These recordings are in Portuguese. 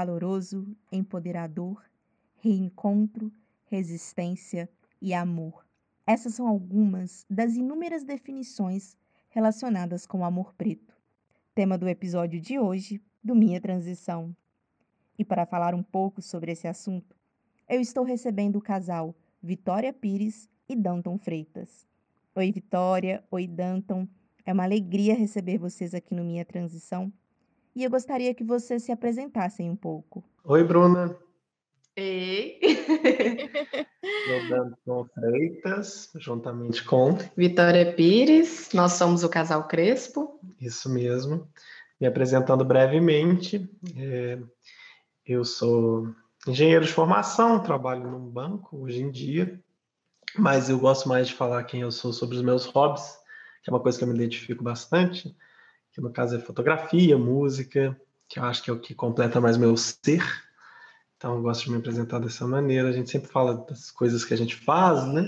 Caloroso, empoderador, reencontro, resistência e amor. Essas são algumas das inúmeras definições relacionadas com o amor preto, tema do episódio de hoje do Minha Transição. E para falar um pouco sobre esse assunto, eu estou recebendo o casal Vitória Pires e Danton Freitas. Oi, Vitória. Oi, Danton. É uma alegria receber vocês aqui no Minha Transição e eu gostaria que vocês se apresentassem um pouco. Oi, Bruna. Ei! Sou Danton Freitas, juntamente com Vitória Pires, nós somos o casal Crespo. Isso mesmo. Me apresentando brevemente, é, eu sou engenheiro de formação, trabalho num banco hoje em dia, mas eu gosto mais de falar quem eu sou sobre os meus hobbies, que é uma coisa que eu me identifico bastante que no caso é fotografia, música, que eu acho que é o que completa mais meu ser. Então eu gosto de me apresentar dessa maneira. A gente sempre fala das coisas que a gente faz, né?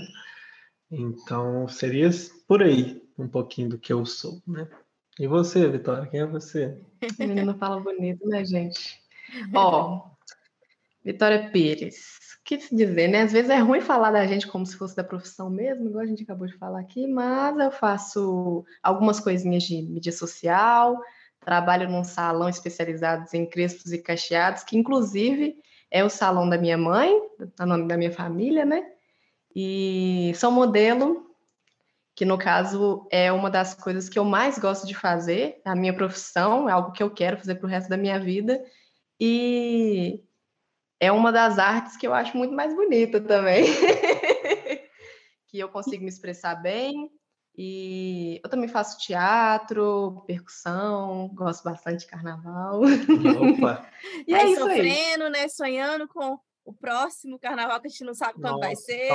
Então seria por aí um pouquinho do que eu sou, né? E você, Vitória, quem é você? Menina fala bonito, né, gente? Ó, Vitória Pires que se dizer, né? Às vezes é ruim falar da gente como se fosse da profissão mesmo, igual a gente acabou de falar aqui, mas eu faço algumas coisinhas de mídia social, trabalho num salão especializado em crespos e cacheados, que inclusive é o salão da minha mãe, tá nome da minha família, né? E sou modelo, que no caso é uma das coisas que eu mais gosto de fazer, a minha profissão, é algo que eu quero fazer para o resto da minha vida. E é uma das artes que eu acho muito mais bonita também. que eu consigo me expressar bem. E eu também faço teatro, percussão, gosto bastante de carnaval. Opa! e é aí, sofrendo, aí. né? Sonhando com o próximo carnaval que a gente não sabe quando Nossa, vai ser.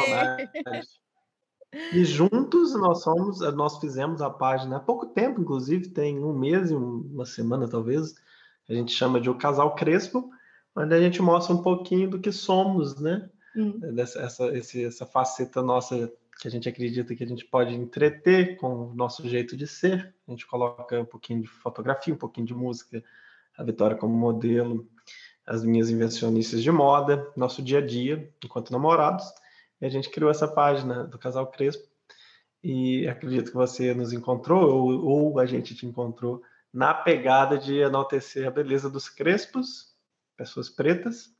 E juntos nós somos, nós fizemos a página há pouco tempo, inclusive, tem um mês e uma semana, talvez. A gente chama de O Casal Crespo, onde a gente mostra um pouquinho do que somos, né? Hum. Dessa, essa, esse, essa faceta nossa que a gente acredita que a gente pode entreter com o nosso jeito de ser. A gente coloca um pouquinho de fotografia, um pouquinho de música, a Vitória como modelo, as minhas invencionistas de moda, nosso dia a dia enquanto namorados. E a gente criou essa página do Casal Crespo. E acredito que você nos encontrou, ou, ou a gente te encontrou, na pegada de enaltecer a beleza dos crespos pessoas pretas,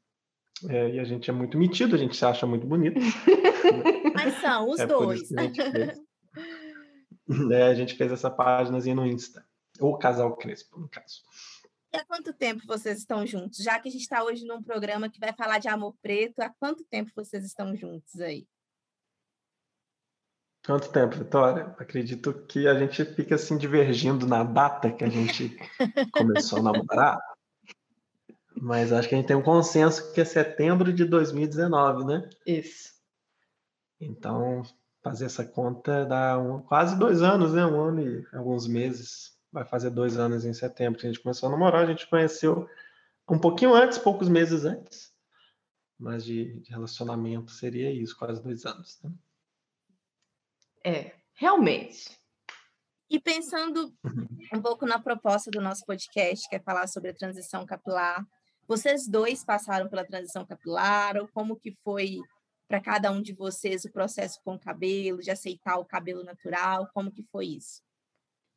é, e a gente é muito metido, a gente se acha muito bonito. Mas são os é dois. A gente, fez, é, a gente fez essa páginazinha no Insta. O Casal Crespo, no caso. E há quanto tempo vocês estão juntos? Já que a gente está hoje num programa que vai falar de amor preto, há quanto tempo vocês estão juntos aí? Quanto tempo, Vitória? Acredito que a gente fica assim divergindo na data que a gente começou a namorar. Mas acho que a gente tem um consenso que é setembro de 2019, né? Isso. Então, fazer essa conta dá um, quase dois anos, né? Um ano e alguns meses. Vai fazer dois anos em setembro que a gente começou a namorar. A gente conheceu um pouquinho antes, poucos meses antes. Mas de, de relacionamento seria isso, quase dois anos. Né? É, realmente. E pensando uhum. um pouco na proposta do nosso podcast, que é falar sobre a transição capilar, vocês dois passaram pela transição capilar ou como que foi para cada um de vocês o processo com o cabelo, de aceitar o cabelo natural? Como que foi isso?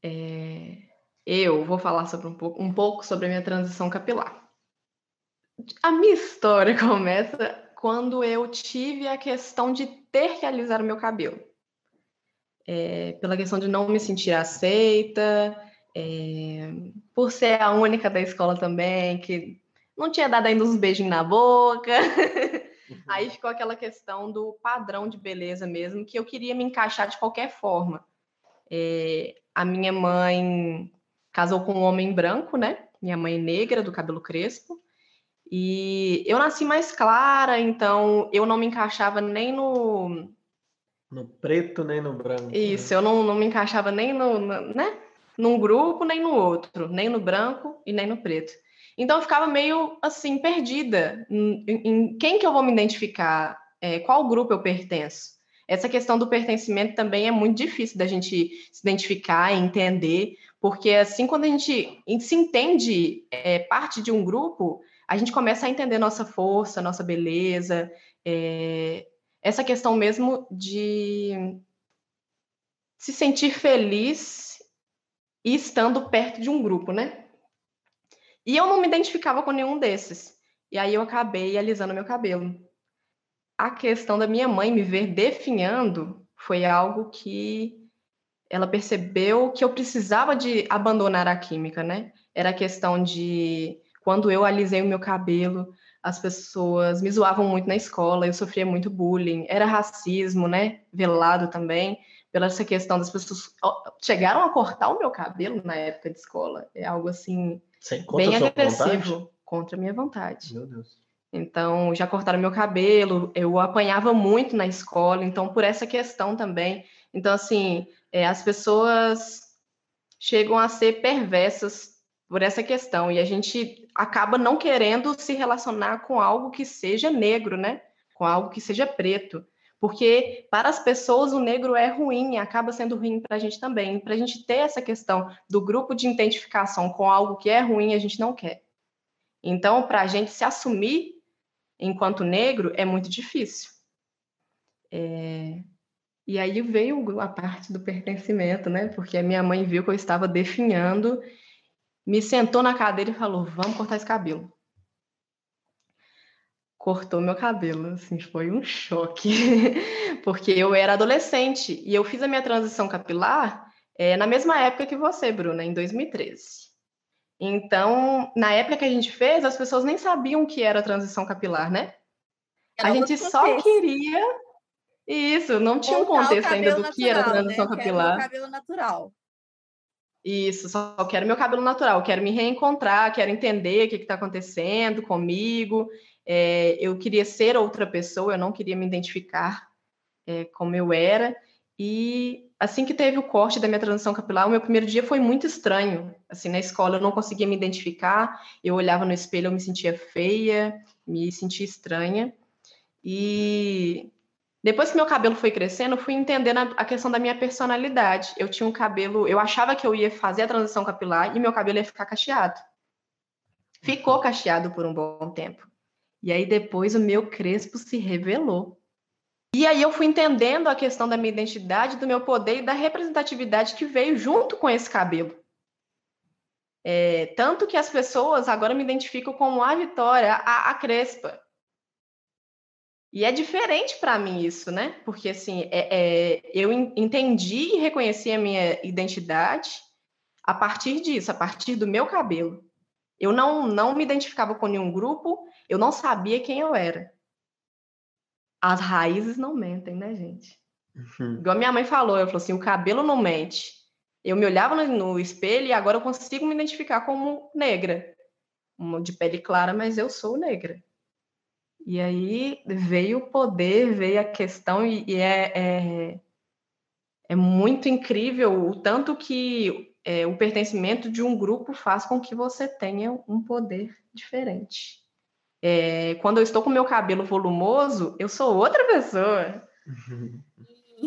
É, eu vou falar sobre um pouco, um pouco sobre a minha transição capilar. A minha história começa quando eu tive a questão de ter que alisar o meu cabelo. É, pela questão de não me sentir aceita, é, por ser a única da escola também que não tinha dado ainda uns beijinhos na boca. Uhum. Aí ficou aquela questão do padrão de beleza mesmo, que eu queria me encaixar de qualquer forma. É, a minha mãe casou com um homem branco, né? Minha mãe negra, do cabelo crespo. E eu nasci mais clara, então eu não me encaixava nem no. No preto, nem no branco. Né? Isso, né? eu não, não me encaixava nem no, no, né? num grupo, nem no outro, nem no branco e nem no preto. Então eu ficava meio assim, perdida em, em quem que eu vou me identificar, é, qual grupo eu pertenço. Essa questão do pertencimento também é muito difícil da gente se identificar e entender, porque assim, quando a gente se entende é, parte de um grupo, a gente começa a entender nossa força, nossa beleza, é, essa questão mesmo de se sentir feliz e estando perto de um grupo, né? E eu não me identificava com nenhum desses. E aí eu acabei alisando meu cabelo. A questão da minha mãe me ver definhando foi algo que ela percebeu que eu precisava de abandonar a química, né? Era a questão de quando eu alisei o meu cabelo, as pessoas me zoavam muito na escola, eu sofria muito bullying, era racismo, né? Velado também, pela essa questão das pessoas chegaram a cortar o meu cabelo na época de escola. É algo assim bem agressivo vontade? contra a minha vontade. Meu Deus. Então, já cortaram meu cabelo, eu apanhava muito na escola, então por essa questão também. Então, assim, é, as pessoas chegam a ser perversas por essa questão e a gente acaba não querendo se relacionar com algo que seja negro, né? Com algo que seja preto. Porque para as pessoas o negro é ruim e acaba sendo ruim para a gente também. Para a gente ter essa questão do grupo de identificação com algo que é ruim, a gente não quer. Então, para a gente se assumir enquanto negro é muito difícil. É... E aí veio a parte do pertencimento, né? Porque a minha mãe viu que eu estava definhando me sentou na cadeira e falou: Vamos cortar esse cabelo. Cortou meu cabelo, assim, foi um choque, porque eu era adolescente e eu fiz a minha transição capilar é, na mesma época que você, Bruna, em 2013. Então, na época que a gente fez, as pessoas nem sabiam o que era transição capilar, né? A gente só queria isso, não tinha um contexto ainda do natural, que era transição né? capilar. cabelo natural. Isso, só quero meu cabelo natural, quero me reencontrar, quero entender o que está acontecendo comigo. É, eu queria ser outra pessoa, eu não queria me identificar é, como eu era. E assim que teve o corte da minha transição capilar, o meu primeiro dia foi muito estranho. Assim, na escola eu não conseguia me identificar, eu olhava no espelho, eu me sentia feia, me sentia estranha. E depois que meu cabelo foi crescendo, eu fui entendendo a, questão da minha personalidade. Eu tinha um cabelo, eu achava que eu ia fazer a transição capilar e meu cabelo ia ficar cacheado. Ficou cacheado por um bom tempo. E aí depois o meu crespo se revelou. E aí eu fui entendendo a questão da minha identidade, do meu poder e da representatividade que veio junto com esse cabelo. É, tanto que as pessoas agora me identificam como a Vitória, a, a Crespa. E é diferente para mim isso, né? Porque assim, é, é, eu entendi e reconheci a minha identidade a partir disso, a partir do meu cabelo. Eu não, não me identificava com nenhum grupo, eu não sabia quem eu era. As raízes não mentem, né, gente? Uhum. Igual minha mãe falou, ela falou assim: o cabelo não mente. Eu me olhava no, no espelho e agora eu consigo me identificar como negra. De pele clara, mas eu sou negra. E aí veio o poder, veio a questão, e, e é, é, é, muito incrível o tanto que é, o pertencimento de um grupo faz com que você tenha um poder diferente. É, quando eu estou com meu cabelo volumoso, eu sou outra pessoa.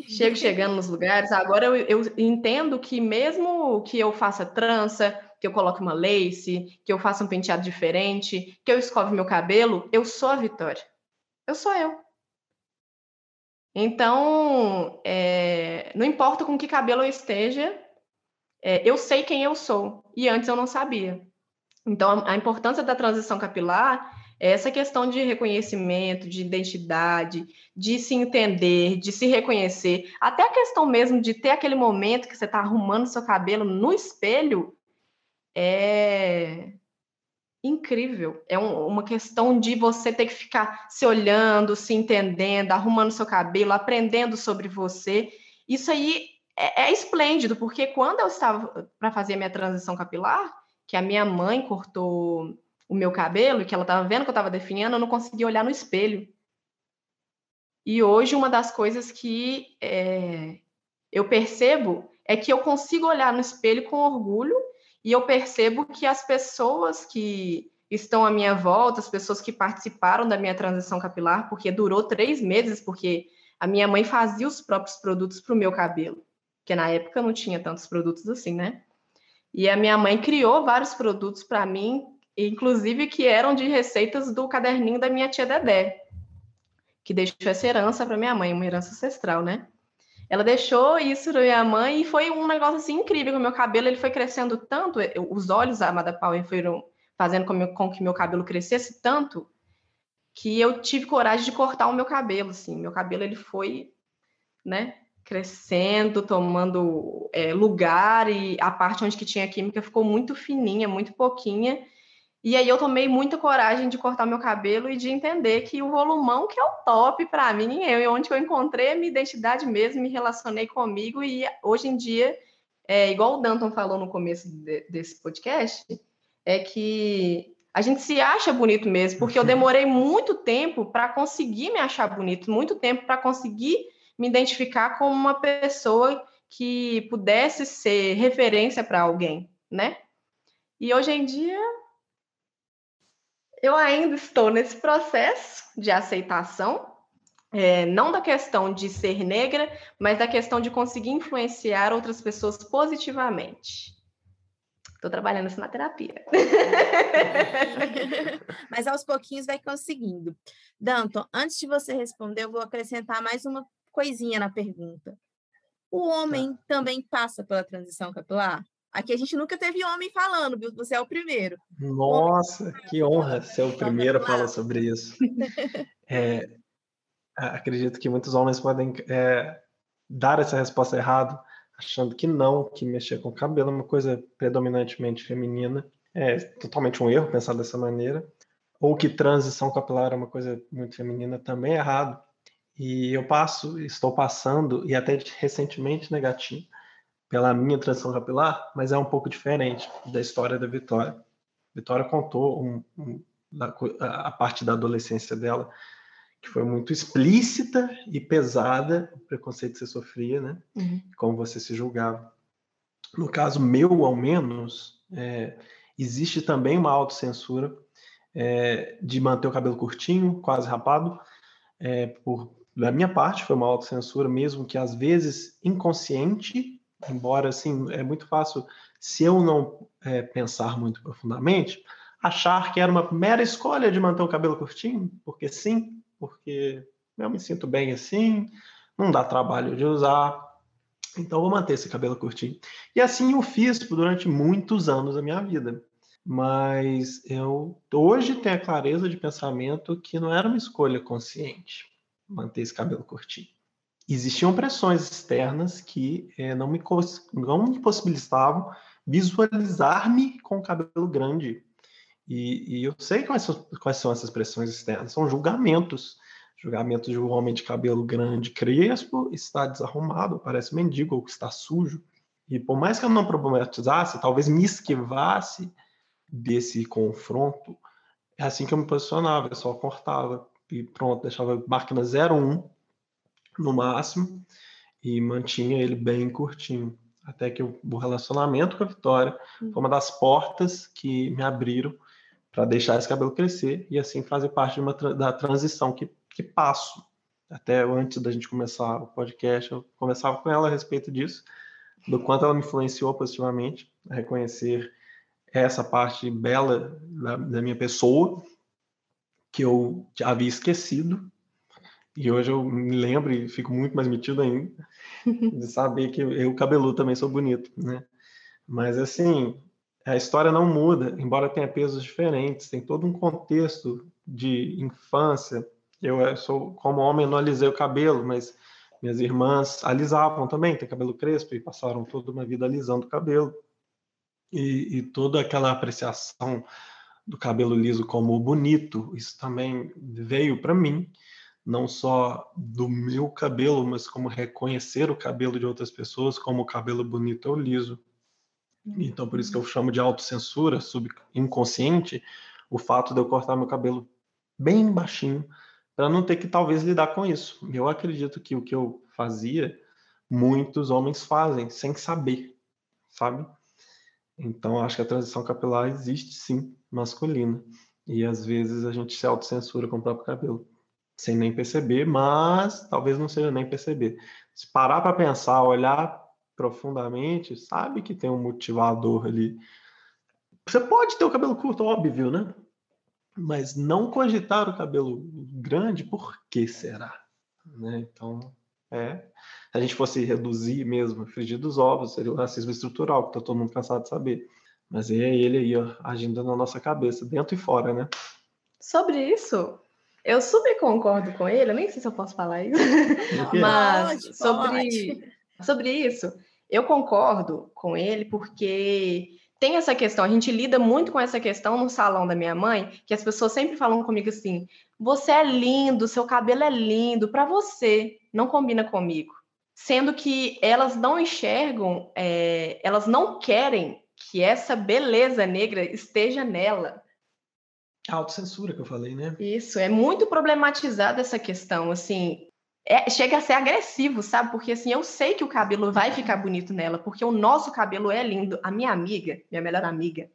Chego chegando nos lugares. Agora eu, eu entendo que mesmo que eu faça trança, que eu coloque uma lace, que eu faça um penteado diferente, que eu escove meu cabelo, eu sou a Vitória. Eu sou eu. Então, é, não importa com que cabelo eu esteja, é, eu sei quem eu sou. E antes eu não sabia. Então, a, a importância da transição capilar é essa questão de reconhecimento, de identidade, de se entender, de se reconhecer. Até a questão mesmo de ter aquele momento que você está arrumando seu cabelo no espelho é incrível. É um, uma questão de você ter que ficar se olhando, se entendendo, arrumando seu cabelo, aprendendo sobre você. Isso aí é, é esplêndido, porque quando eu estava para fazer a minha transição capilar, que a minha mãe cortou o meu cabelo e que ela estava vendo que eu estava definhando, eu não conseguia olhar no espelho. E hoje, uma das coisas que é, eu percebo é que eu consigo olhar no espelho com orgulho e eu percebo que as pessoas que estão à minha volta, as pessoas que participaram da minha transição capilar, porque durou três meses, porque a minha mãe fazia os próprios produtos para o meu cabelo, que na época não tinha tantos produtos assim, né? E a minha mãe criou vários produtos para mim, inclusive que eram de receitas do caderninho da minha tia Dedé, que deixou essa herança para minha mãe, uma herança ancestral, né? Ela deixou isso para minha mãe e foi um negócio assim incrível. O meu cabelo ele foi crescendo tanto, os olhos da Amada Power foram fazendo com, com que meu cabelo crescesse tanto que eu tive coragem de cortar o meu cabelo, assim. Meu cabelo ele foi, né, crescendo, tomando é, lugar e a parte onde que tinha química ficou muito fininha, muito pouquinha. E aí eu tomei muita coragem de cortar meu cabelo e de entender que o volumão que é o top para mim, eu onde eu encontrei a minha identidade mesmo, me relacionei comigo e hoje em dia, é, igual o Danton falou no começo de, desse podcast, é que a gente se acha bonito mesmo, porque eu demorei muito tempo para conseguir me achar bonito, muito tempo para conseguir me identificar como uma pessoa que pudesse ser referência para alguém, né? E hoje em dia eu ainda estou nesse processo de aceitação, é, não da questão de ser negra, mas da questão de conseguir influenciar outras pessoas positivamente. Estou trabalhando isso na terapia. Mas aos pouquinhos vai conseguindo. Danton, antes de você responder, eu vou acrescentar mais uma coisinha na pergunta. O homem tá. também passa pela transição capilar? Aqui a gente nunca teve homem falando, viu? Você é o primeiro. Nossa, homem... que honra ser o primeiro a falar sobre isso. É, acredito que muitos homens podem é, dar essa resposta errada achando que não, que mexer com o cabelo é uma coisa predominantemente feminina. É totalmente um erro pensar dessa maneira. Ou que transição capilar é uma coisa muito feminina também é errado. E eu passo, estou passando, e até recentemente negativo, pela minha transição capilar, mas é um pouco diferente da história da Vitória. Vitória contou um, um, a parte da adolescência dela que foi muito explícita e pesada o preconceito que você sofria, né? Uhum. Como você se julgava. No caso meu, ao menos, é, existe também uma autocensura é, de manter o cabelo curtinho, quase rapado. É, por, da minha parte, foi uma autocensura, mesmo que às vezes inconsciente, embora assim, é muito fácil, se eu não é, pensar muito profundamente, achar que era uma mera escolha de manter o cabelo curtinho, porque sim, porque eu me sinto bem assim, não dá trabalho de usar, então vou manter esse cabelo curtinho. E assim eu fiz durante muitos anos da minha vida. Mas eu hoje tenho a clareza de pensamento que não era uma escolha consciente manter esse cabelo curtinho. Existiam pressões externas que é, não, me, não me possibilitavam visualizar-me com o cabelo grande e, e eu sei quais são, quais são essas pressões externas, são julgamentos. Julgamentos de um homem de cabelo grande, crespo, está desarrumado, parece mendigo ou que está sujo. E por mais que eu não problematizasse, talvez me esquivasse desse confronto, é assim que eu me posicionava, eu só cortava e pronto, deixava máquina 01 no máximo e mantinha ele bem curtinho. Até que o, relacionamento com a Vitória foi uma das portas que me abriram para deixar esse cabelo crescer e assim fazer parte uma, da transição que, que passo. Até antes da gente começar o podcast, eu conversava com ela a respeito disso, do quanto ela me influenciou positivamente a reconhecer essa parte bela da, da minha pessoa que eu havia esquecido e hoje eu me lembro e fico muito mais metido ainda de saber que eu cabeludo também sou bonito, né? Mas assim, a história não muda, embora tenha pesos diferentes, tem todo um contexto de infância. Eu sou, como homem, não alisei o cabelo, mas minhas irmãs alisavam também, tem cabelo crespo, e passaram toda uma vida alisando o cabelo. E, e toda aquela apreciação do cabelo liso como bonito, isso também veio para mim, não só do meu cabelo, mas como reconhecer o cabelo de outras pessoas como o cabelo bonito ou liso Então, por isso que eu chamo de autocensura inconsciente o fato de eu cortar meu cabelo bem baixinho, para não ter que talvez lidar com isso. Eu acredito que o que eu fazia, muitos homens fazem sem saber, sabe? Então, acho que a transição capilar existe sim, masculina. E às vezes a gente se autocensura com o próprio cabelo, sem nem perceber, mas talvez não seja nem perceber. Se parar para pensar, olhar profundamente, sabe que tem um motivador ali. Você pode ter o cabelo curto, óbvio, né? Mas não cogitar o cabelo grande, por que será? Né? Então, é. Se a gente fosse reduzir mesmo, frigir dos ovos, seria o racismo estrutural, que tá todo mundo cansado de saber. Mas é ele aí, ó, agindo na nossa cabeça, dentro e fora, né? Sobre isso, eu super concordo com ele, eu nem sei se eu posso falar isso, mas pode, sobre, pode. sobre isso, eu concordo com ele porque tem essa questão, a gente lida muito com essa questão no salão da minha mãe, que as pessoas sempre falam comigo assim: você é lindo, seu cabelo é lindo, para você, não combina comigo. Sendo que elas não enxergam, é, elas não querem que essa beleza negra esteja nela. A autocensura que eu falei, né? Isso, é muito problematizada essa questão, assim, é, chega a ser agressivo, sabe? Porque assim, eu sei que o cabelo vai ficar bonito nela, porque o nosso cabelo é lindo. A minha amiga, minha melhor amiga,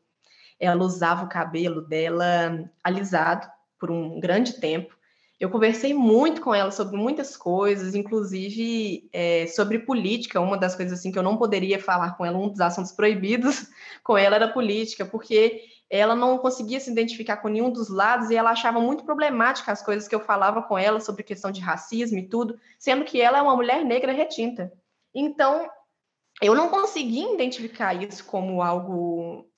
ela usava o cabelo dela alisado por um grande tempo. Eu conversei muito com ela sobre muitas coisas, inclusive é, sobre política. Uma das coisas assim que eu não poderia falar com ela, um dos assuntos proibidos com ela era política, porque ela não conseguia se identificar com nenhum dos lados e ela achava muito problemática as coisas que eu falava com ela sobre questão de racismo e tudo, sendo que ela é uma mulher negra retinta. Então, eu não conseguia identificar isso como algo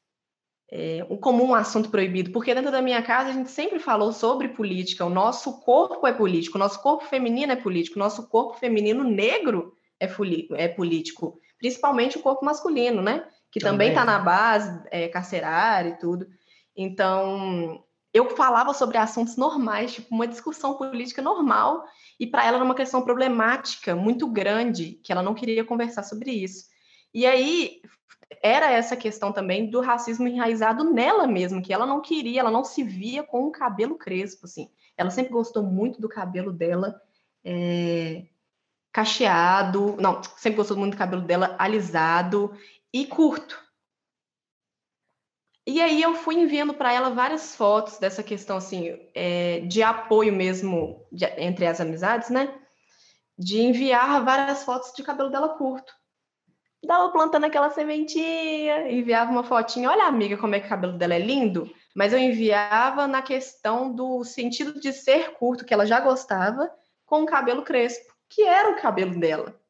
é, um comum assunto proibido, porque dentro da minha casa a gente sempre falou sobre política. O nosso corpo é político, o nosso corpo feminino é político, o nosso corpo feminino negro é, é político, principalmente o corpo masculino, né? Que também está na base é, carcerária e tudo. Então, eu falava sobre assuntos normais, tipo uma discussão política normal, e para ela era uma questão problemática muito grande, que ela não queria conversar sobre isso. E aí era essa questão também do racismo enraizado nela mesma, que ela não queria, ela não se via com o cabelo crespo, assim. Ela sempre gostou muito do cabelo dela é, cacheado, não, sempre gostou muito do cabelo dela alisado e curto. E aí eu fui enviando para ela várias fotos dessa questão assim é, de apoio mesmo de, entre as amizades, né? De enviar várias fotos de cabelo dela curto. Dava plantando aquela sementinha, enviava uma fotinha, olha amiga como é que o cabelo dela é lindo, mas eu enviava na questão do sentido de ser curto, que ela já gostava, com o cabelo crespo, que era o cabelo dela.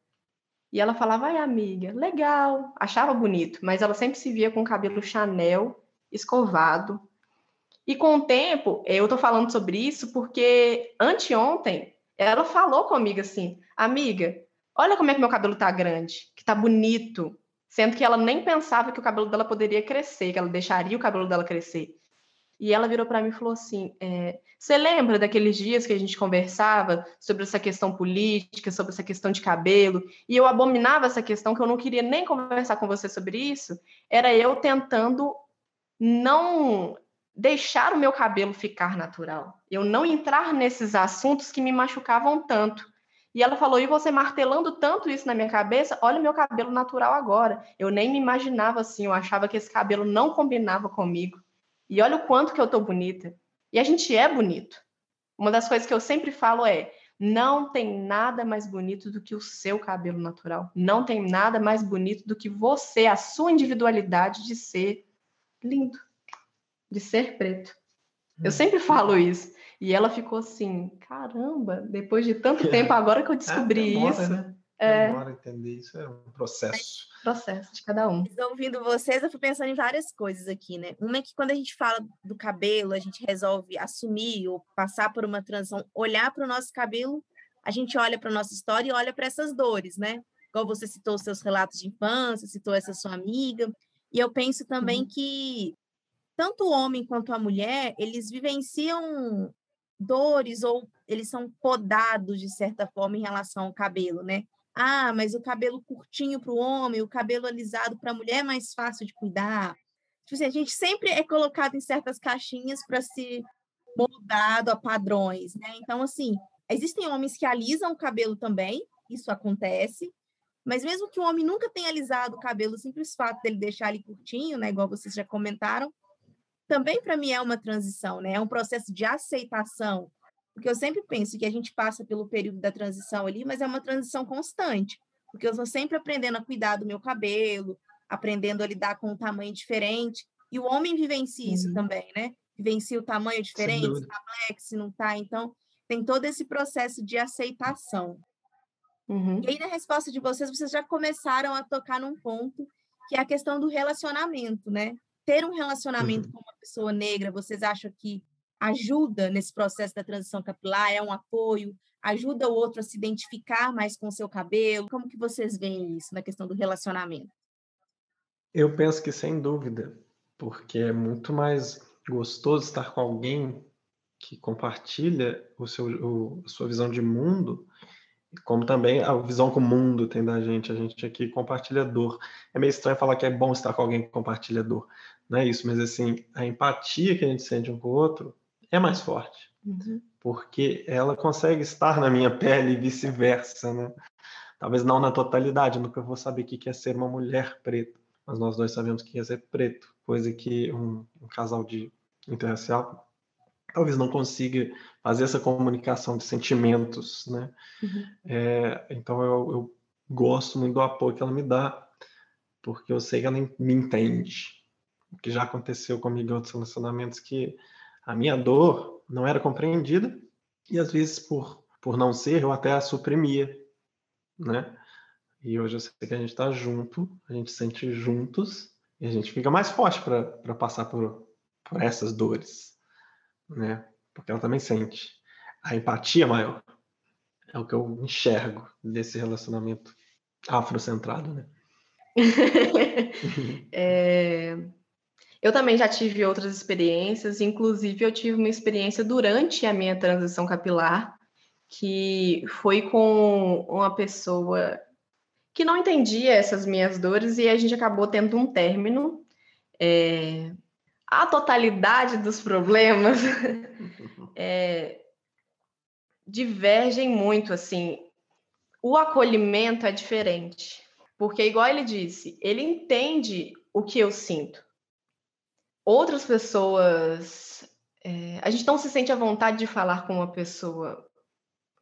E ela falava, ai, amiga, legal, achava bonito, mas ela sempre se via com o cabelo Chanel, escovado. E com o tempo, eu tô falando sobre isso porque anteontem ela falou comigo assim, amiga, olha como é que meu cabelo tá grande, que tá bonito, sendo que ela nem pensava que o cabelo dela poderia crescer, que ela deixaria o cabelo dela crescer. E ela virou para mim e falou assim: é, Você lembra daqueles dias que a gente conversava sobre essa questão política, sobre essa questão de cabelo? E eu abominava essa questão, que eu não queria nem conversar com você sobre isso. Era eu tentando não deixar o meu cabelo ficar natural, eu não entrar nesses assuntos que me machucavam tanto. E ela falou: e você martelando tanto isso na minha cabeça? Olha o meu cabelo natural agora. Eu nem me imaginava assim, eu achava que esse cabelo não combinava comigo. E olha o quanto que eu tô bonita. E a gente é bonito. Uma das coisas que eu sempre falo é: não tem nada mais bonito do que o seu cabelo natural. Não tem nada mais bonito do que você, a sua individualidade de ser lindo, de ser preto. Eu hum. sempre falo isso. E ela ficou assim: caramba, depois de tanto tempo, agora que eu descobri é, isso. Né? É. Demora entender isso, é um processo. Processo de cada um. Ouvindo vocês, eu fui pensando em várias coisas aqui, né? Uma é que quando a gente fala do cabelo, a gente resolve assumir ou passar por uma transição, olhar para o nosso cabelo, a gente olha para a nossa história e olha para essas dores, né? Igual você citou os seus relatos de infância, citou essa sua amiga. E eu penso também uhum. que tanto o homem quanto a mulher, eles vivenciam dores ou eles são podados de certa forma em relação ao cabelo, né? Ah, mas o cabelo curtinho para o homem, o cabelo alisado para a mulher é mais fácil de cuidar. Tipo assim, a gente sempre é colocado em certas caixinhas para se moldado a padrões, né? Então, assim, existem homens que alisam o cabelo também, isso acontece, mas mesmo que o homem nunca tenha alisado o cabelo, o simples fato dele deixar ele curtinho, né, igual vocês já comentaram, também para mim é uma transição, né? É um processo de aceitação, porque eu sempre penso que a gente passa pelo período da transição ali, mas é uma transição constante, porque eu estou sempre aprendendo a cuidar do meu cabelo, aprendendo a lidar com um tamanho diferente, e o homem vivencia isso uhum. também, né? Vivencia o tamanho diferente, se tá black, se não tá, então tem todo esse processo de aceitação. Uhum. E aí, na resposta de vocês, vocês já começaram a tocar num ponto que é a questão do relacionamento, né? Ter um relacionamento uhum. com uma pessoa negra, vocês acham que ajuda nesse processo da transição capilar? É um apoio? Ajuda o outro a se identificar mais com o seu cabelo? Como que vocês veem isso na questão do relacionamento? Eu penso que sem dúvida, porque é muito mais gostoso estar com alguém que compartilha o seu, o, a sua visão de mundo como também a visão que o mundo tem da gente, a gente aqui compartilha dor. É meio estranho falar que é bom estar com alguém que compartilha dor, não é isso, mas assim, a empatia que a gente sente um com o outro é mais forte, uhum. porque ela consegue estar na minha pele e vice-versa, né? Talvez não na totalidade, nunca vou saber o que é ser uma mulher preta, mas nós dois sabemos o que é ser preto, coisa que um, um casal de interracial talvez não consiga fazer essa comunicação de sentimentos, né? Uhum. É, então eu, eu, gosto muito do apoio que ela me dá, porque eu sei que ela me entende. O que já aconteceu comigo em outros relacionamentos que a minha dor não era compreendida e às vezes por por não ser eu até a suprimia, né? E hoje eu sei que a gente está junto, a gente sente juntos e a gente fica mais forte para passar por, por essas dores né? Porque ela também sente. A empatia maior é o que eu enxergo desse relacionamento afrocentrado, né? é... Eu também já tive outras experiências, inclusive eu tive uma experiência durante a minha transição capilar, que foi com uma pessoa que não entendia essas minhas dores e a gente acabou tendo um término. É a totalidade dos problemas é, divergem muito, assim. O acolhimento é diferente, porque, igual ele disse, ele entende o que eu sinto. Outras pessoas. É, a gente não se sente à vontade de falar com uma pessoa.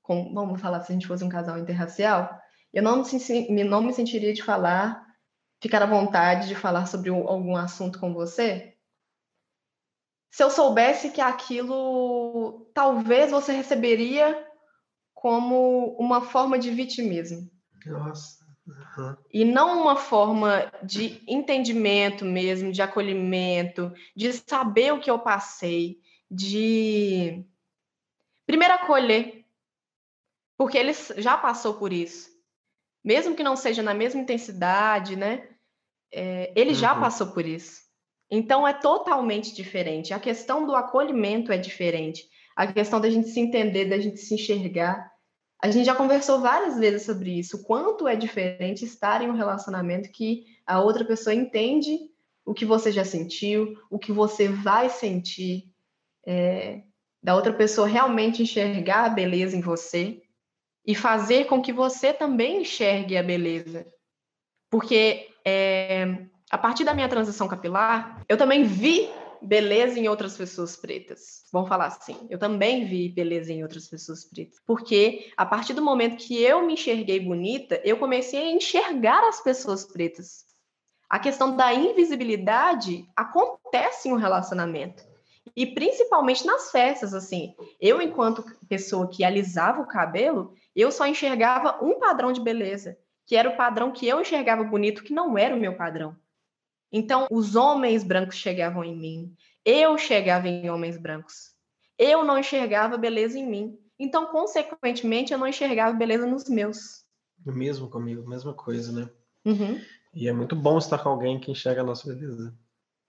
Com, vamos falar se a gente fosse um casal interracial. Eu não me, não me sentiria de falar, ficar à vontade de falar sobre algum assunto com você, se eu soubesse que aquilo talvez você receberia como uma forma de vitimismo. Nossa. Uhum. E não uma forma de entendimento mesmo, de acolhimento, de saber o que eu passei, de primeiro acolher, porque ele já passou por isso, mesmo que não seja na mesma intensidade, né? É, ele uhum. já passou por isso. Então é totalmente diferente. A questão do acolhimento é diferente. A questão da gente se entender, da gente se enxergar. A gente já conversou várias vezes sobre isso. Quanto é diferente estar em um relacionamento que a outra pessoa entende o que você já sentiu, o que você vai sentir, é, da outra pessoa realmente enxergar a beleza em você e fazer com que você também enxergue a beleza. Porque é, a partir da minha transição capilar, eu também vi beleza em outras pessoas pretas. Vamos falar assim. Eu também vi beleza em outras pessoas pretas. Porque a partir do momento que eu me enxerguei bonita, eu comecei a enxergar as pessoas pretas. A questão da invisibilidade acontece em um relacionamento. E principalmente nas festas, assim. Eu, enquanto pessoa que alisava o cabelo, eu só enxergava um padrão de beleza, que era o padrão que eu enxergava bonito, que não era o meu padrão. Então, os homens brancos chegavam em mim, eu chegava em homens brancos. Eu não enxergava beleza em mim. Então, consequentemente, eu não enxergava beleza nos meus. Mesmo comigo, mesma coisa, né? Uhum. E é muito bom estar com alguém que enxerga a nossa beleza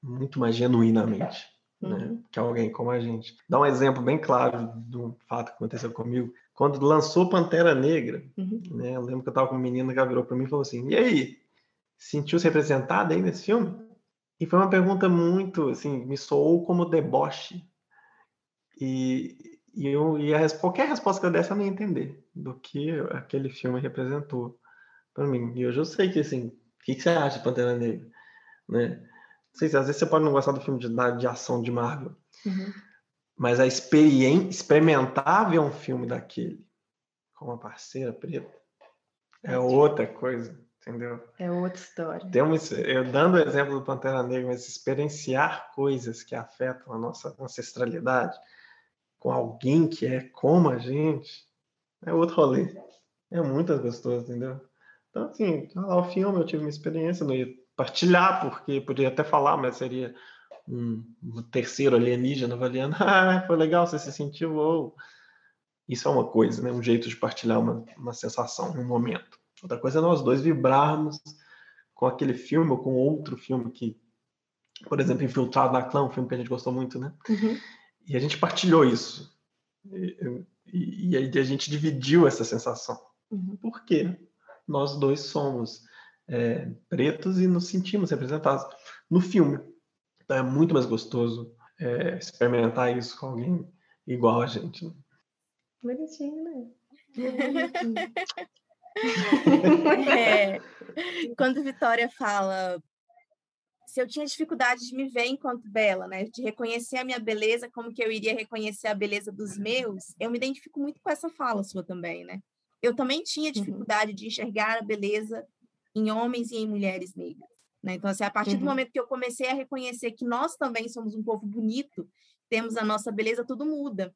muito mais genuinamente, né? uhum. né? Que alguém como a gente. Dá um exemplo bem claro de um fato que aconteceu comigo. quando lançou Pantera Negra, uhum. né? Eu lembro que eu tava com uma menina que virou para mim e falou assim: "E aí, sentiu-se representada aí nesse filme?" E foi uma pergunta muito, assim, me soou como deboche. E, e, eu, e a, qualquer resposta que eu desse, eu não ia entender do que aquele filme representou para mim. E hoje eu sei que, assim, o que, que você acha de Pantera Negra? Né? Não sei se às vezes você pode não gostar do filme de, de ação de Marvel, uhum. mas a experiência, experimentar ver um filme daquele com uma parceira preta é outra coisa, entendeu? É outra história. Tem uma, eu dando o exemplo do Pantera Negra, mas experienciar coisas que afetam a nossa ancestralidade com alguém que é como a gente é outro rolê. É muito gostoso, entendeu? Então, assim, ao filme eu tive uma experiência, não ia partilhar, porque poderia até falar, mas seria um, um terceiro alienígena avaliando, ah, foi legal, você se sentiu, ou... Isso é uma coisa, né? Um jeito de partilhar uma, uma sensação, um momento. Outra coisa é nós dois vibrarmos com aquele filme ou com outro filme que, por exemplo, Infiltrado na Clã, um filme que a gente gostou muito, né? Uhum. E a gente partilhou isso. E, e, e a gente dividiu essa sensação. Uhum. Por quê? Nós dois somos é, pretos e nos sentimos representados no filme. Então é muito mais gostoso é, experimentar isso com alguém igual a gente. Né? Bonitinho, né? é, quando Vitória fala se eu tinha dificuldade de me ver enquanto bela, né, de reconhecer a minha beleza, como que eu iria reconhecer a beleza dos meus, eu me identifico muito com essa fala sua também, né? Eu também tinha uhum. dificuldade uhum. de enxergar a beleza em homens e em mulheres negras, né? Então, assim, a partir uhum. do momento que eu comecei a reconhecer que nós também somos um povo bonito, temos a nossa beleza, tudo muda.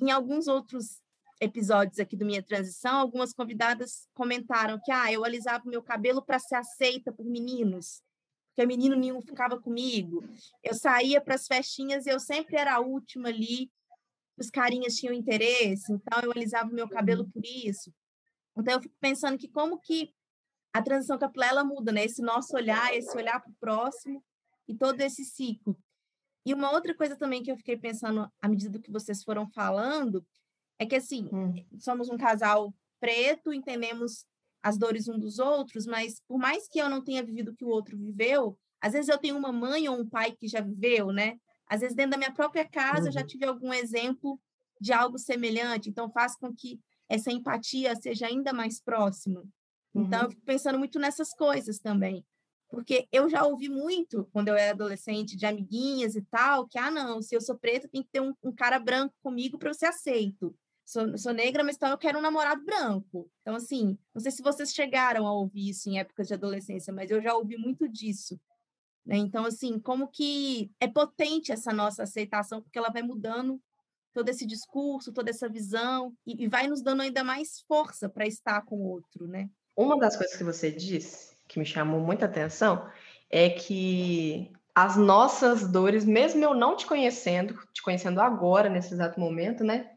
Em alguns outros episódios aqui do Minha Transição, algumas convidadas comentaram que ah, eu alisava o meu cabelo para ser aceita por meninos porque menino nenhum ficava comigo. Eu saía para as festinhas e eu sempre era a última ali. Os carinhas tinham interesse, então eu alisava o meu cabelo uhum. por isso. Então eu fico pensando que como que a transição capilar ela muda, né? Esse nosso olhar, esse olhar para o próximo e todo esse ciclo. E uma outra coisa também que eu fiquei pensando à medida que vocês foram falando é que assim, hum. somos um casal preto, entendemos as dores um dos outros, mas por mais que eu não tenha vivido o que o outro viveu, às vezes eu tenho uma mãe ou um pai que já viveu, né? Às vezes dentro da minha própria casa uhum. eu já uhum. tive algum exemplo de algo semelhante, então faz com que essa empatia seja ainda mais próxima. Então uhum. eu fico pensando muito nessas coisas também. Porque eu já ouvi muito, quando eu era adolescente, de amiguinhas e tal, que, ah, não, se eu sou preta, tem que ter um, um cara branco comigo para eu ser aceito sou, sou negra, mas então eu quero um namorado branco. Então, assim, não sei se vocês chegaram a ouvir isso em épocas de adolescência, mas eu já ouvi muito disso. Né? Então, assim, como que é potente essa nossa aceitação, porque ela vai mudando todo esse discurso, toda essa visão, e, e vai nos dando ainda mais força para estar com o outro, né? Uma das coisas que você disse, que me chamou muita atenção, é que as nossas dores, mesmo eu não te conhecendo, te conhecendo agora, nesse exato momento, né?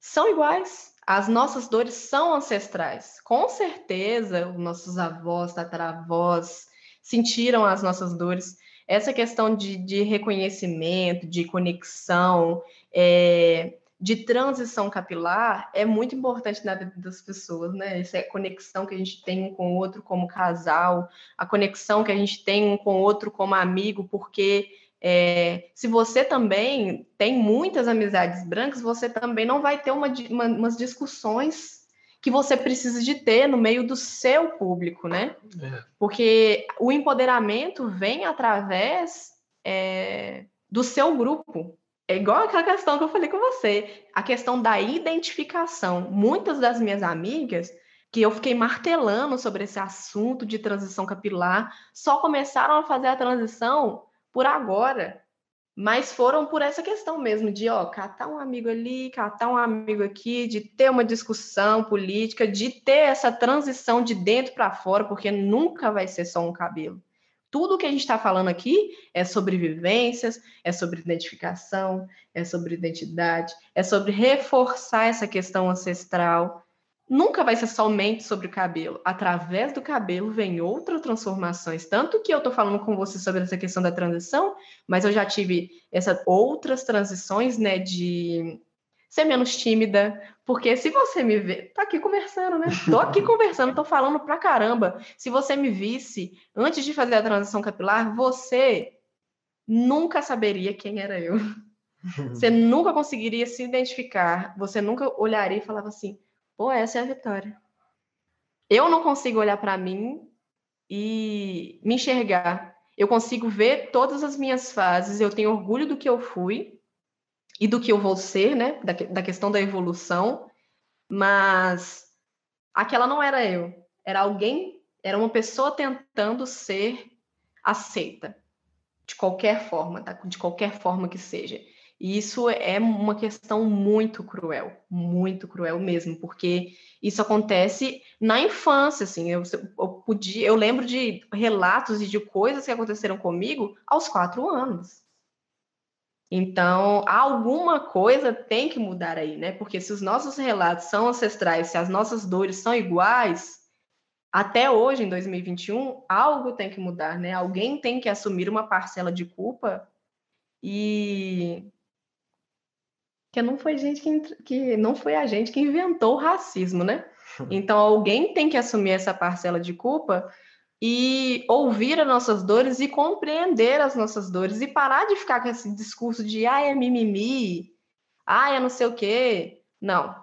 São iguais. As nossas dores são ancestrais. Com certeza, os nossos avós, tataravós sentiram as nossas dores. Essa questão de, de reconhecimento, de conexão, é, de transição capilar é muito importante na vida das pessoas, né? Essa conexão que a gente tem com o outro como casal, a conexão que a gente tem com o outro como amigo, porque é, se você também tem muitas amizades brancas, você também não vai ter uma, uma, umas discussões que você precisa de ter no meio do seu público, né? É. Porque o empoderamento vem através é, do seu grupo. É igual aquela questão que eu falei com você, a questão da identificação. Muitas das minhas amigas que eu fiquei martelando sobre esse assunto de transição capilar, só começaram a fazer a transição por agora, mas foram por essa questão mesmo de, ó, catar um amigo ali, catar um amigo aqui, de ter uma discussão política, de ter essa transição de dentro para fora, porque nunca vai ser só um cabelo. Tudo que a gente está falando aqui é sobre vivências, é sobre identificação, é sobre identidade, é sobre reforçar essa questão ancestral, nunca vai ser somente sobre o cabelo. Através do cabelo vem outras transformações. Tanto que eu estou falando com você sobre essa questão da transição, mas eu já tive essas outras transições, né, de ser menos tímida, porque se você me vê, tá aqui conversando, né? Tô aqui conversando, tô falando pra caramba. Se você me visse antes de fazer a transição capilar, você nunca saberia quem era eu. Você nunca conseguiria se identificar, você nunca olharia e falava assim: pô, essa é a Vitória. Eu não consigo olhar para mim e me enxergar. Eu consigo ver todas as minhas fases, eu tenho orgulho do que eu fui e do que eu vou ser, né? Da, da questão da evolução, mas aquela não era eu, era alguém, era uma pessoa tentando ser aceita de qualquer forma, tá? de qualquer forma que seja. E isso é uma questão muito cruel, muito cruel mesmo, porque isso acontece na infância, assim. Eu, eu, podia, eu lembro de relatos e de coisas que aconteceram comigo aos quatro anos. Então, alguma coisa tem que mudar aí, né? Porque se os nossos relatos são ancestrais, se as nossas dores são iguais, até hoje, em 2021, algo tem que mudar, né? Alguém tem que assumir uma parcela de culpa e que não foi gente que, que não foi a gente que inventou o racismo, né? Então alguém tem que assumir essa parcela de culpa e ouvir as nossas dores e compreender as nossas dores e parar de ficar com esse discurso de ah, é mimimi, ah, é não sei o quê. Não.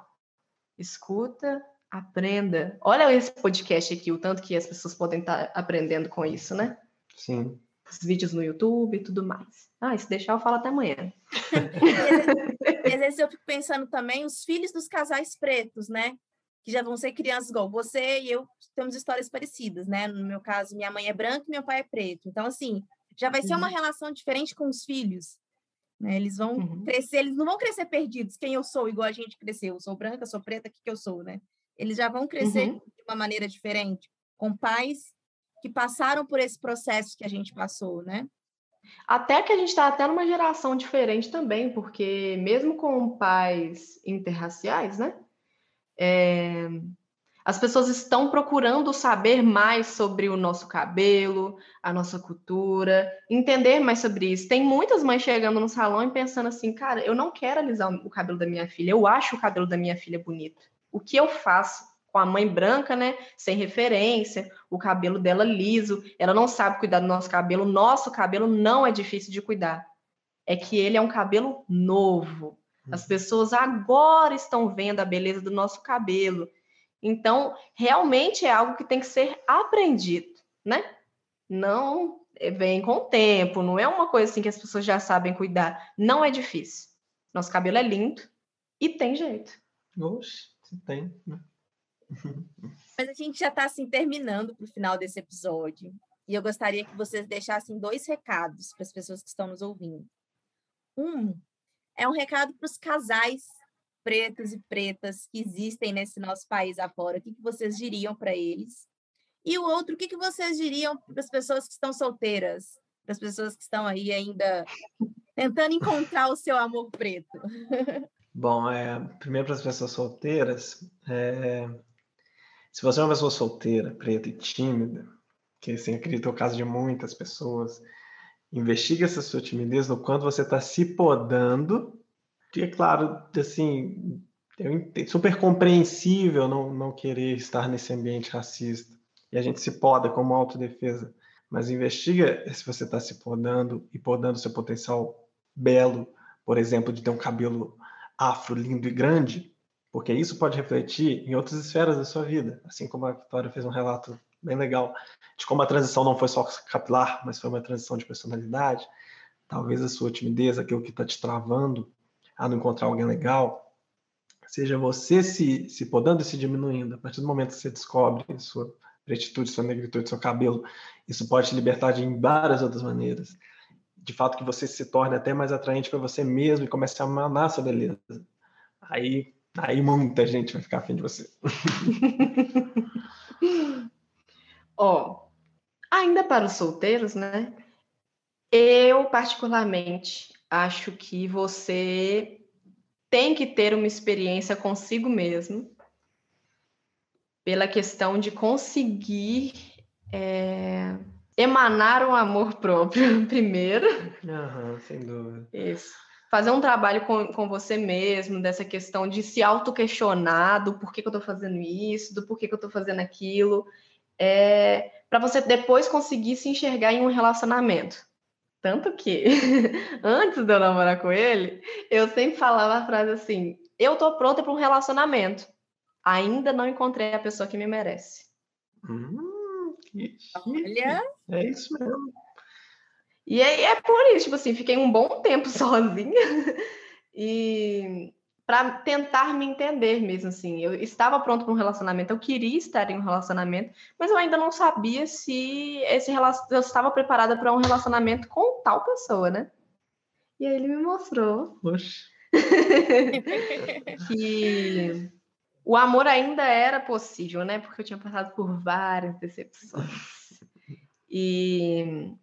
Escuta, aprenda. Olha esse podcast aqui, o tanto que as pessoas podem estar aprendendo com isso, né? Sim. Os vídeos no YouTube e tudo mais. Ah, se deixar, eu falo até amanhã. e às vezes eu fico pensando também os filhos dos casais pretos, né? que já vão ser crianças igual você e eu temos histórias parecidas, né? No meu caso, minha mãe é branca e meu pai é preto. Então, assim, já vai ser uma uhum. relação diferente com os filhos. Né? Eles vão uhum. crescer, eles não vão crescer perdidos. Quem eu sou, igual a gente cresceu. Eu sou branca, sou preta, o que, que eu sou, né? Eles já vão crescer uhum. de uma maneira diferente, com pais que passaram por esse processo que a gente passou, né? Até que a gente está até numa geração diferente também, porque mesmo com pais interraciais, né? É, as pessoas estão procurando saber mais sobre o nosso cabelo, a nossa cultura, entender mais sobre isso. Tem muitas mães chegando no salão e pensando assim, cara, eu não quero alisar o cabelo da minha filha, eu acho o cabelo da minha filha bonito. O que eu faço com a mãe branca, né, sem referência, o cabelo dela liso, ela não sabe cuidar do nosso cabelo, nosso cabelo não é difícil de cuidar. É que ele é um cabelo novo, as uhum. pessoas agora estão vendo a beleza do nosso cabelo. Então, realmente é algo que tem que ser aprendido, né? Não vem com o tempo, não é uma coisa assim que as pessoas já sabem cuidar. Não é difícil. Nosso cabelo é lindo e tem jeito. Oxe, tem, né? Mas a gente já está assim terminando para o final desse episódio. E eu gostaria que vocês deixassem dois recados para as pessoas que estão nos ouvindo. Um é um recado para os casais pretos e pretas que existem nesse nosso país afora. O que, que vocês diriam para eles? E o outro, o que, que vocês diriam para as pessoas que estão solteiras, para as pessoas que estão aí ainda tentando encontrar o seu amor preto? Bom, é, primeiro para as pessoas solteiras, é, se você é uma pessoa solteira, preta e tímida, que assim, acredito é o caso de muitas pessoas, investigue essa sua timidez no quanto você está se podando. E é claro, assim, é super compreensível não, não querer estar nesse ambiente racista. E a gente se poda como autodefesa. Mas investiga se você está se podando e podando seu potencial belo, por exemplo, de ter um cabelo afro lindo e grande, porque isso pode refletir em outras esferas da sua vida. Assim como a Vitória fez um relato bem legal, de como a transição não foi só capilar, mas foi uma transição de personalidade. Talvez a sua timidez, aquilo que está te travando a não encontrar alguém legal, seja você se, se podando e se diminuindo. A partir do momento que você descobre sua pretitude, sua negritude, seu cabelo, isso pode te libertar de várias outras maneiras. De fato, que você se torne até mais atraente para você mesmo e comece a amar essa beleza. Aí, aí muita gente vai ficar afim de você. Ó, ainda para os solteiros, né? Eu, particularmente, acho que você tem que ter uma experiência consigo mesmo, pela questão de conseguir é, emanar um amor próprio primeiro. Aham, sem dúvida. Isso. Fazer um trabalho com, com você mesmo, dessa questão de se auto-questionar do porquê que eu estou fazendo isso, do porquê que eu estou fazendo aquilo, é, para você depois conseguir se enxergar em um relacionamento. Tanto que, antes de eu namorar com ele, eu sempre falava a frase assim: eu tô pronta para um relacionamento. Ainda não encontrei a pessoa que me merece. Hum, que Olha. É isso mesmo. E aí é por isso, tipo assim, fiquei um bom tempo sozinha e para tentar me entender mesmo assim. Eu estava pronto para um relacionamento, eu queria estar em um relacionamento, mas eu ainda não sabia se esse eu estava preparada para um relacionamento com tal pessoa, né? E aí ele me mostrou Poxa. que o amor ainda era possível, né? Porque eu tinha passado por várias decepções. E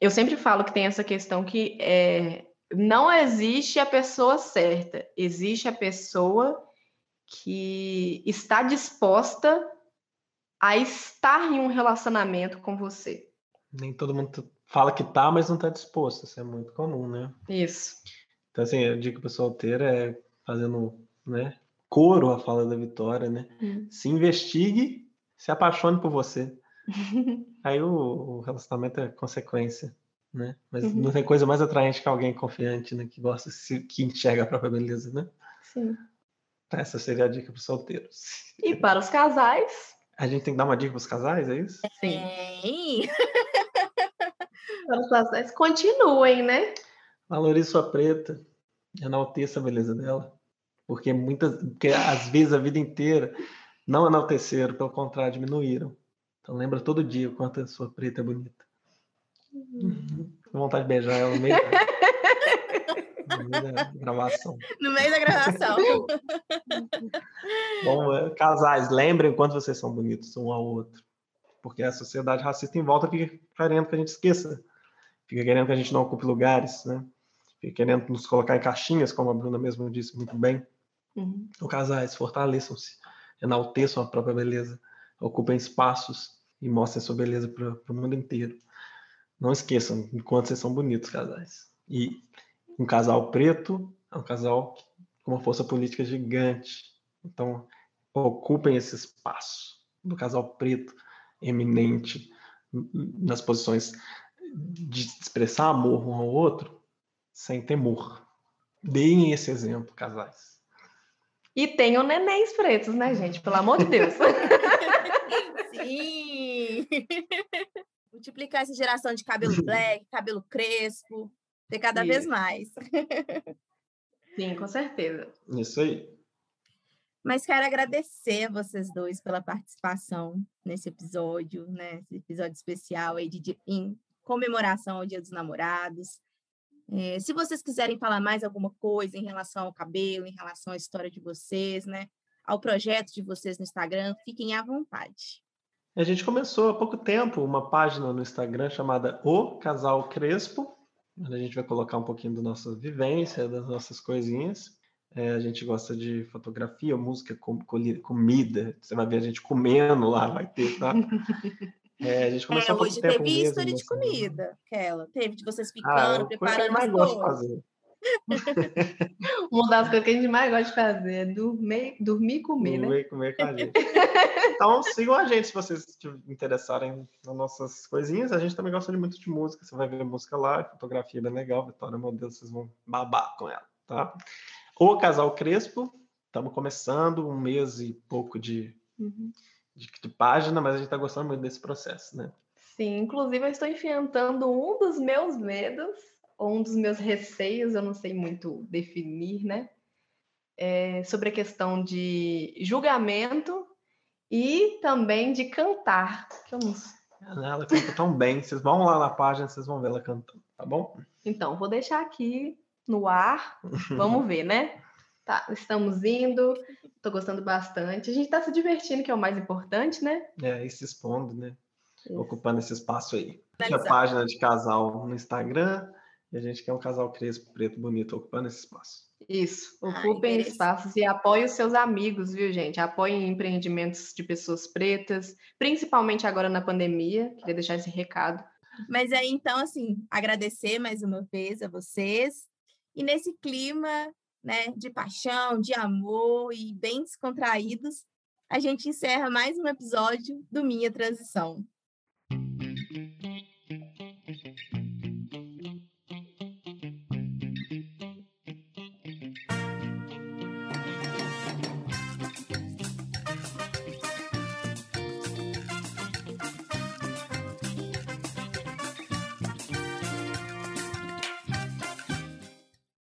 eu sempre falo que tem essa questão que é, não existe a pessoa certa, existe a pessoa que está disposta a estar em um relacionamento com você. Nem todo mundo fala que tá, mas não tá disposto. Isso é muito comum, né? Isso. Então, assim, a dica para solteira é fazendo, né, coro a fala da Vitória, né? Hum. Se investigue, se apaixone por você. Aí o, o relacionamento é consequência, né? Mas Uhum. não tem coisa mais atraente que alguém confiante, né? Que gosta, que enxerga a própria beleza, né? Sim. Essa seria a dica para os solteiros. E para os casais, A gente tem que dar uma dica para os casais, é isso? sim. Para os casais, continuem, né? Valorize sua preta, enalteça a beleza dela. Porque muitas, porque às vezes a vida inteira não enalteceram, pelo contrário, diminuíram. Então lembra todo dia o quanto a sua preta é bonita. Com vontade de beijar ela no meio, da- no meio da gravação. No meio da gravação. Bom, é, casais, lembrem o quanto vocês são bonitos um ao outro. Porque a sociedade racista em volta fica querendo que a gente esqueça. Fica querendo que a gente não ocupe lugares, né? Fica querendo nos colocar em caixinhas, como a Bruna mesmo disse muito bem. Uhum. Então, casais, fortaleçam-se, enalteçam a própria beleza, ocupem espaços e mostrem sua beleza para o mundo inteiro. Não esqueçam enquanto vocês são bonitos, casais. E um casal preto é um casal com uma força política gigante. Então, ocupem esse espaço do casal preto, eminente, nas posições de expressar amor um ao outro, sem temor. Deem esse exemplo, casais. E tenham nenéns pretos, né, gente? Pelo amor de Deus. Sim! Multiplicar essa geração de cabelo black, cabelo crespo, ter cada vez Isso. mais. Sim, com certeza. Isso aí. Mas quero agradecer a vocês dois pela participação nesse episódio, né? Esse episódio especial aí de, em comemoração ao Dia dos Namorados. Eh, se vocês quiserem falar mais alguma coisa em relação ao cabelo, em relação à história de vocês, né? Ao projeto de vocês no Instagram, fiquem à vontade. A gente começou há pouco tempo uma página no Instagram chamada O Casal Crespo, onde a gente vai colocar um pouquinho da nossa vivência, das nossas coisinhas. É, a gente gosta de fotografia, música, com, comida. Você vai ver a gente comendo lá, vai ter, tá? É, a gente É, começou há pouco hoje tempo teve história de comida, aquela. Teve de vocês Ah, picando, é a coisa que eu preparando mais gosto de fazer. Uma das coisas que a gente mais gosta de fazer é dormir, dormir e comer, né? Comer, comer com a gente. Então sigam a gente se vocês se interessarem nas nossas coisinhas. A gente também gosta de muito de música. Você vai ver música lá, fotografia bem legal. Vitória Modelo, vocês vão babar com ela, tá? O Casal Crespo, estamos começando um mês e pouco de, Uhum. de, de página, mas a gente está gostando muito desse processo, né? Sim, inclusive eu estou enfrentando um dos meus medos, ou um dos meus receios, eu não sei muito definir, né? É sobre a questão de julgamento e também de cantar. Que eu não sei. Ela canta tão bem. Vocês vão lá na página, vocês vão ver ela cantando, tá bom? Então, vou deixar aqui no ar, vamos ver, né? Tá, estamos indo, estou gostando bastante. A gente está se divertindo, que é o mais importante, né? É, e se expondo, né? Isso. ocupando esse espaço aí. A página de casal no Instagram e a gente quer um casal crespo, preto, bonito, ocupando esse espaço. Isso, Ah, ocupem interessante. espaços e apoiem os seus amigos, viu, gente? Apoiem empreendimentos de pessoas pretas, principalmente agora na pandemia. Queria deixar esse recado. Mas aí, então, assim, agradecer mais uma vez a vocês E nesse clima né, de paixão, de amor e bem descontraídos, a gente encerra mais um episódio do Minha Transição.